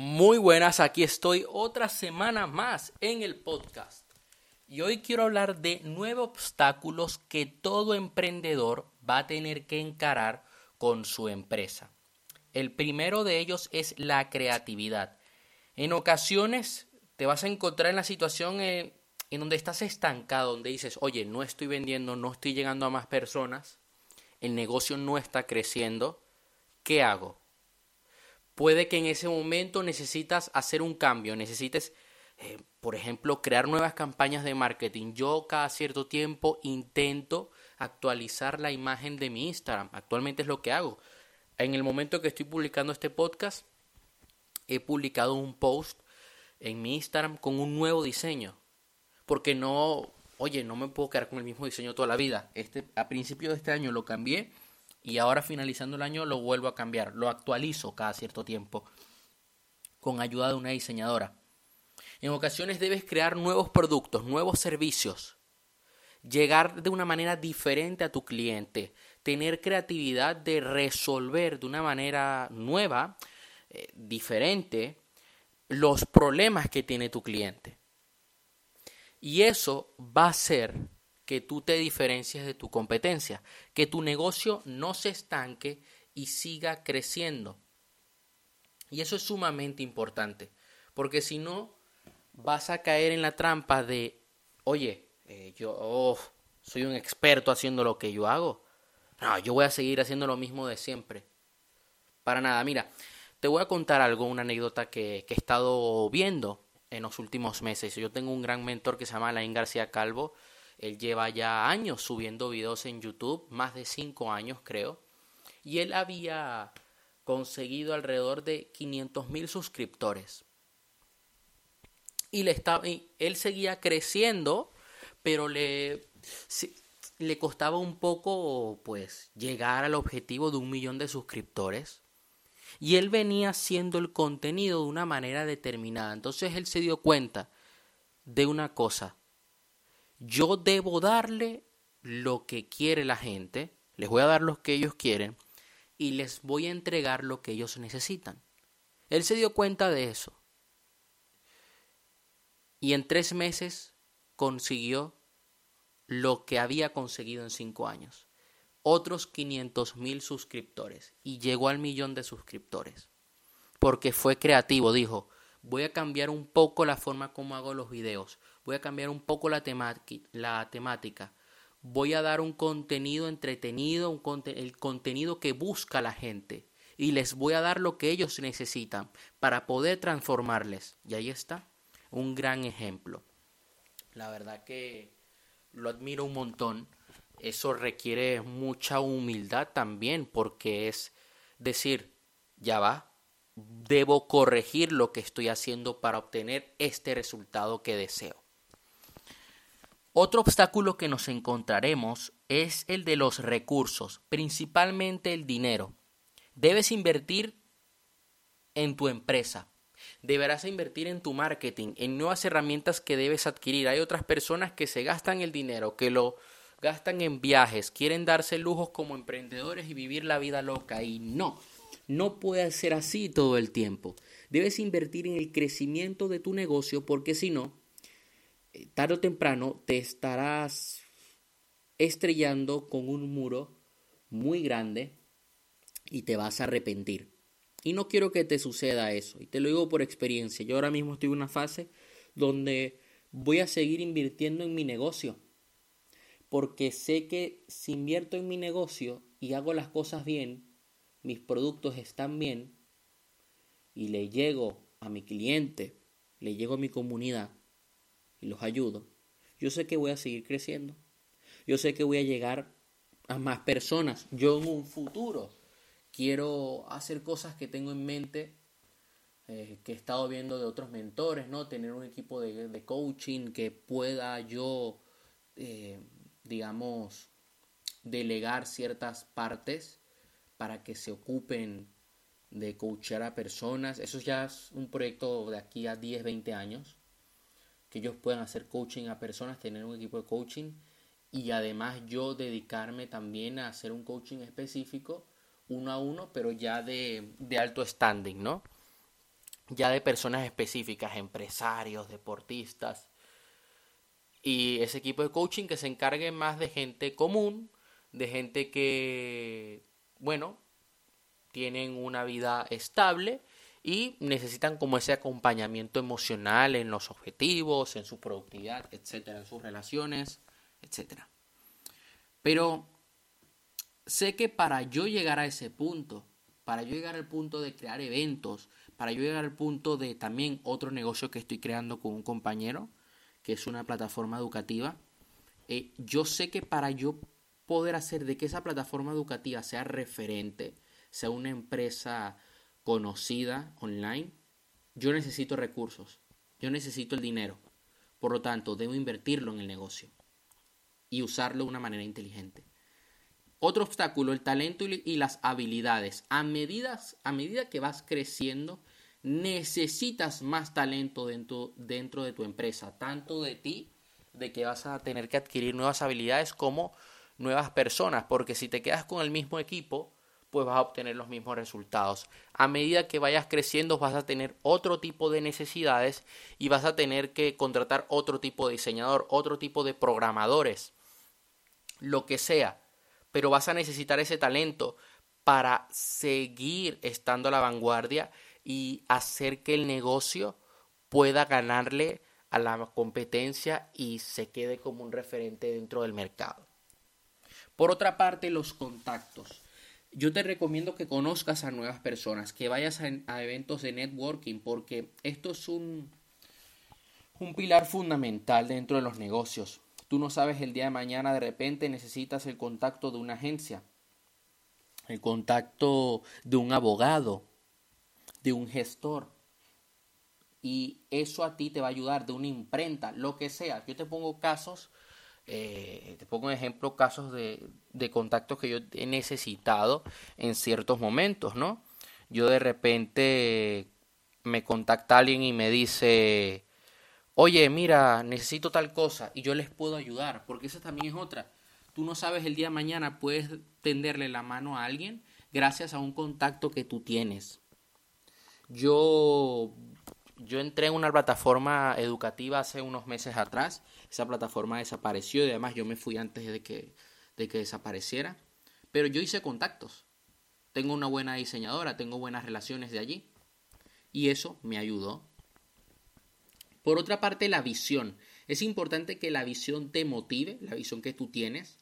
Muy buenas, aquí estoy otra semana más en el podcast. Y hoy quiero hablar de nueve obstáculos que todo emprendedor va a tener que encarar con su empresa. El primero de ellos es la creatividad. En ocasiones te vas a encontrar en la situación en, en donde estás estancado, donde dices, oye, no estoy vendiendo, no estoy llegando a más personas, el negocio no está creciendo, ¿qué hago? Puede que en ese momento necesitas hacer un cambio, necesites, eh, por ejemplo, crear nuevas campañas de marketing. Yo cada cierto tiempo intento actualizar la imagen de mi Instagram. Actualmente es lo que hago. En el momento que estoy publicando este podcast, he publicado un post en mi Instagram con un nuevo diseño. Porque no, oye, no me puedo quedar con el mismo diseño toda la vida. Este, a principio de este año lo cambié y ahora finalizando el año lo vuelvo a cambiar, lo actualizo cada cierto tiempo con ayuda de una diseñadora. En ocasiones debes crear nuevos productos, nuevos servicios, llegar de una manera diferente a tu cliente, tener creatividad de resolver de una manera nueva, eh, diferente, los problemas que tiene tu cliente. Y eso va a ser que tú te diferencies de tu competencia, que tu negocio no se estanque y siga creciendo. Y eso es sumamente importante, porque si no, vas a caer en la trampa de, oye, eh, yo oh, soy un experto haciendo lo que yo hago. No, yo voy a seguir haciendo lo mismo de siempre. Para nada, mira, te voy a contar algo, una anécdota que, que he estado viendo en los últimos meses. Yo tengo un gran mentor que se llama Alain García Calvo, él lleva ya años subiendo videos en YouTube, más de 5 años creo, y él había conseguido alrededor de 500 mil suscriptores. Y, le estaba, él seguía creciendo, pero le, le costaba un poco pues llegar al objetivo de un millón de suscriptores. Y él venía haciendo el contenido de una manera determinada. Entonces él se dio cuenta de una cosa. Yo debo darle lo que quiere la gente, les voy a dar lo que ellos quieren y les voy a entregar lo que ellos necesitan. Él se dio cuenta de eso. Y en tres meses consiguió lo que había conseguido en cinco años. Otros 500 mil suscriptores. Y llegó al millón de suscriptores. Porque fue creativo. Dijo, voy a cambiar un poco la forma como hago los videos voy a cambiar un poco la, la temática. Voy a dar un contenido entretenido, un el contenido que busca la gente. Y les voy a dar lo que ellos necesitan para poder transformarles. Y ahí está, un gran ejemplo. La verdad que lo admiro un montón. Eso requiere mucha humildad también, porque es decir, ya va, debo corregir lo que estoy haciendo para obtener este resultado que deseo. Otro obstáculo que nos encontraremos es el de los recursos, principalmente el dinero. Debes invertir en tu empresa. Deberás invertir en tu marketing, en nuevas herramientas que debes adquirir. Hay otras personas que se gastan el dinero, que lo gastan en viajes, quieren darse lujos como emprendedores y vivir la vida loca. Y no, no puede ser así todo el tiempo. Debes invertir en el crecimiento de tu negocio porque si no, tarde o temprano te estarás estrellando con un muro muy grande y te vas a arrepentir. Y no quiero que te suceda eso. Y te lo digo por experiencia. Yo ahora mismo estoy en una fase donde voy a seguir invirtiendo en mi negocio. Porque sé que si invierto en mi negocio y hago las cosas bien, mis productos están bien y le llego a mi cliente, le llego a mi comunidad, y los ayudo, yo sé que voy a seguir creciendo. Yo sé que voy a llegar a más personas. Yo en un futuro quiero hacer cosas que tengo en mente, eh, que he estado viendo de otros mentores, ¿no? Tener un equipo de, coaching que pueda yo, eh, digamos, delegar ciertas partes para que se ocupen de coachar a personas. Eso ya es un proyecto de aquí a 10, 20 años que ellos puedan hacer coaching a personas, tener un equipo de coaching y además yo dedicarme también a hacer un coaching específico uno a uno, pero ya de, alto standing, ¿no? ya de personas específicas, empresarios, deportistas. Y ese equipo de coaching que se encargue más de gente común, de gente que, bueno, tienen una vida estable y necesitan como ese acompañamiento emocional en los objetivos, en su productividad, etcétera, en sus relaciones, etcétera. Pero sé que para yo llegar a ese punto, para yo llegar al punto de crear eventos, para yo llegar al punto de también otro negocio que estoy creando con un compañero, que es una plataforma educativa, eh, yo sé que para yo poder hacer de que esa plataforma educativa sea referente, sea una empresa conocida online, yo necesito recursos, yo necesito el dinero. Por lo tanto, debo invertirlo en el negocio y usarlo de una manera inteligente. Otro obstáculo, el talento y las habilidades. A, a medida que vas creciendo, necesitas más talento dentro, dentro de tu empresa, tanto de ti, de que vas a tener que adquirir nuevas habilidades, como nuevas personas, porque si te quedas con el mismo equipo, pues vas a obtener los mismos resultados. A medida que vayas creciendo vas a tener otro tipo de necesidades y vas a tener que contratar otro tipo de diseñador, otro tipo de programadores, lo que sea, pero vas a necesitar ese talento para seguir estando a la vanguardia y hacer que el negocio pueda ganarle a la competencia y se quede como un referente dentro del mercado. Por otra parte, los contactos. Yo te recomiendo que conozcas a nuevas personas, que vayas a, eventos de networking, porque esto es un, un pilar fundamental dentro de los negocios. Tú no sabes el día de mañana, de repente necesitas el contacto de una agencia, el contacto de un abogado, de un gestor. Y eso a ti te va a ayudar, de una imprenta, lo que sea. Yo te pongo casos eh, te pongo un ejemplo, casos de, de contactos que yo he necesitado en ciertos momentos, ¿no? Yo de repente me contacta alguien y me dice, oye, mira, necesito tal cosa y yo les puedo ayudar, porque esa también es otra. Tú no sabes el día de mañana, puedes tenderle la mano a alguien gracias a un contacto que tú tienes. Yo yo entré en una plataforma educativa hace unos meses atrás. Esa plataforma desapareció y además yo me fui antes de que, de que desapareciera. Pero yo hice contactos. Tengo una buena diseñadora, tengo buenas relaciones de allí. Y eso me ayudó. Por otra parte, la visión. Es importante que la visión te motive, la visión que tú tienes,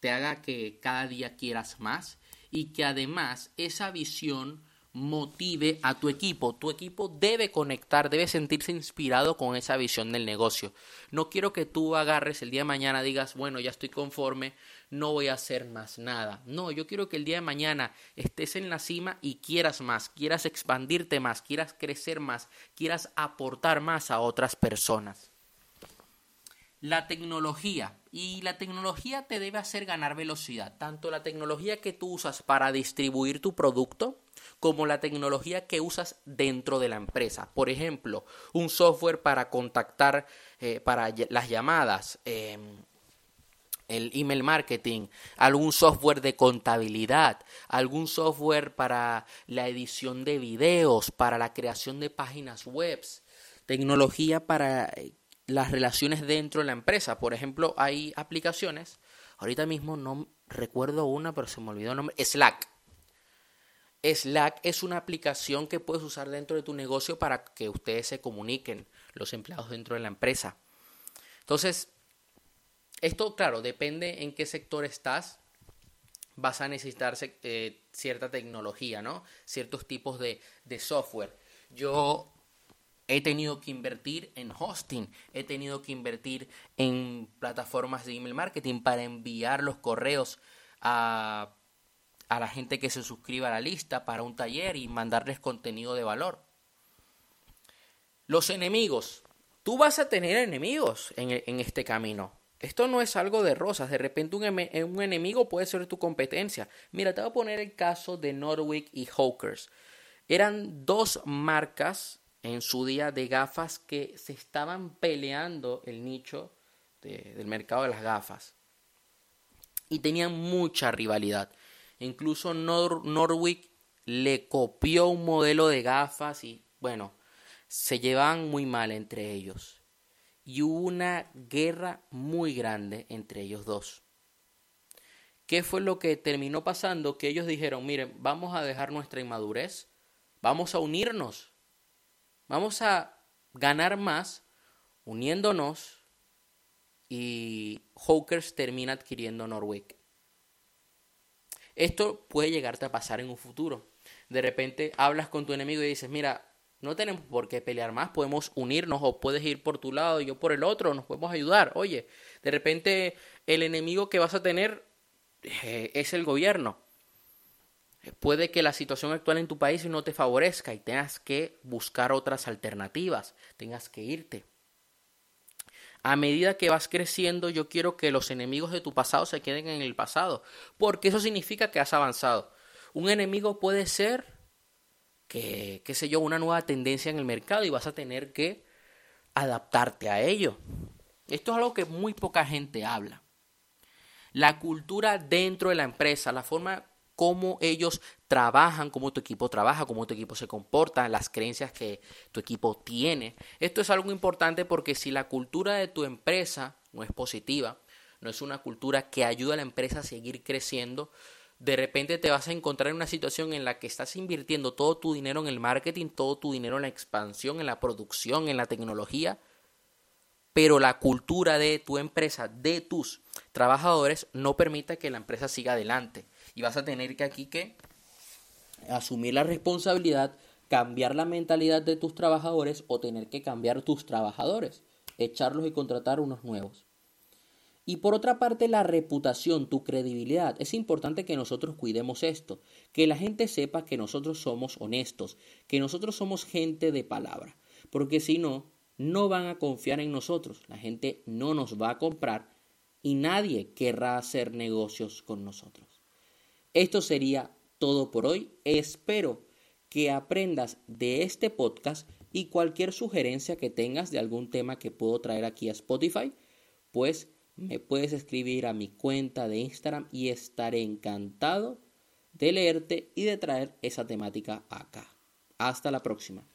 te haga que cada día quieras más y que además esa visión motive a tu equipo. Tu equipo debe conectar, debe sentirse inspirado con esa visión del negocio. No quiero que tú agarres el día de mañana, digas, bueno, ya estoy conforme, no voy a hacer más nada. No, yo quiero que el día de mañana estés en la cima y quieras más, quieras expandirte más, quieras crecer más, quieras aportar más a otras personas. La tecnología. Y la tecnología te debe hacer ganar velocidad. Tanto la tecnología que tú usas para distribuir tu producto, como la tecnología que usas dentro de la empresa. Por ejemplo, un software para contactar eh, para las llamadas, em, el email marketing, algún software de contabilidad, algún software para la edición de videos, para la creación de páginas web, tecnología para eh, las relaciones dentro de la empresa. Por ejemplo, hay aplicaciones, ahorita mismo no recuerdo una, pero se me olvidó el nombre, Slack. Slack es una aplicación que puedes usar dentro de tu negocio para que ustedes se comuniquen, los empleados dentro de la empresa. Entonces, esto, claro, depende en qué sector estás. Vas a necesitar eh, cierta tecnología, ¿no? Ciertos tipos de, de software. Yo he tenido que invertir en hosting, he tenido que invertir en plataformas de email marketing para enviar los correos a a la gente que se suscriba a la lista para un taller y mandarles contenido de valor. Los enemigos. Tú vas a tener enemigos en, este camino. Esto no es algo de rosas. De repente un, un, enemigo puede ser tu competencia. Mira, te voy a poner el caso de Norwick y Hawkers. Eran dos marcas en su día de gafas que se estaban peleando el nicho del mercado de las gafas. Y tenían mucha rivalidad. Incluso Norwick le copió un modelo de gafas y bueno, se llevaban muy mal entre ellos. Y hubo una guerra muy grande entre ellos dos. ¿Qué fue lo que terminó pasando? Que ellos dijeron, miren, vamos a dejar nuestra inmadurez, vamos a unirnos, vamos a ganar más uniéndonos y Hawkers termina adquiriendo Norwick. Esto puede llegarte a pasar en un futuro. De repente hablas con tu enemigo y dices, mira, no tenemos por qué pelear más, podemos unirnos o puedes ir por tu lado y yo por el otro, nos podemos ayudar. Oye, de repente el enemigo que vas a tener eh, es el gobierno. Puede que la situación actual en tu país no te favorezca y tengas que buscar otras alternativas, tengas que irte. A medida que vas creciendo, yo quiero que los enemigos de tu pasado se queden en el pasado, porque eso significa que has avanzado. Un enemigo puede ser que, qué sé yo, una nueva tendencia en el mercado y vas a tener que adaptarte a ello. Esto es algo que muy poca gente habla. La cultura dentro de la empresa, la forma como ellos trabajan, cómo tu equipo trabaja, cómo tu equipo se comporta, las creencias que tu equipo tiene. Esto es algo importante porque si la cultura de tu empresa no es positiva, no es una cultura que ayuda a la empresa a seguir creciendo, de repente te vas a encontrar en una situación en la que estás invirtiendo todo tu dinero en el marketing, todo tu dinero en la expansión, en la producción, en la tecnología, pero la cultura de tu empresa, de tus trabajadores, no permite que la empresa siga adelante. Y vas a tener que aquí que asumir la responsabilidad, cambiar la mentalidad de tus trabajadores o tener que cambiar tus trabajadores, echarlos y contratar unos nuevos. Y por otra parte, la reputación, tu credibilidad. Es importante que nosotros cuidemos esto, que la gente sepa que nosotros somos honestos, que nosotros somos gente de palabra, porque si no, no van a confiar en nosotros, la gente no nos va a comprar y nadie querrá hacer negocios con nosotros. Esto sería todo por hoy. Espero que aprendas de este podcast y cualquier sugerencia que tengas de algún tema que puedo traer aquí a Spotify, pues me puedes escribir a mi cuenta de Instagram y estaré encantado de leerte y de traer esa temática acá. Hasta la próxima.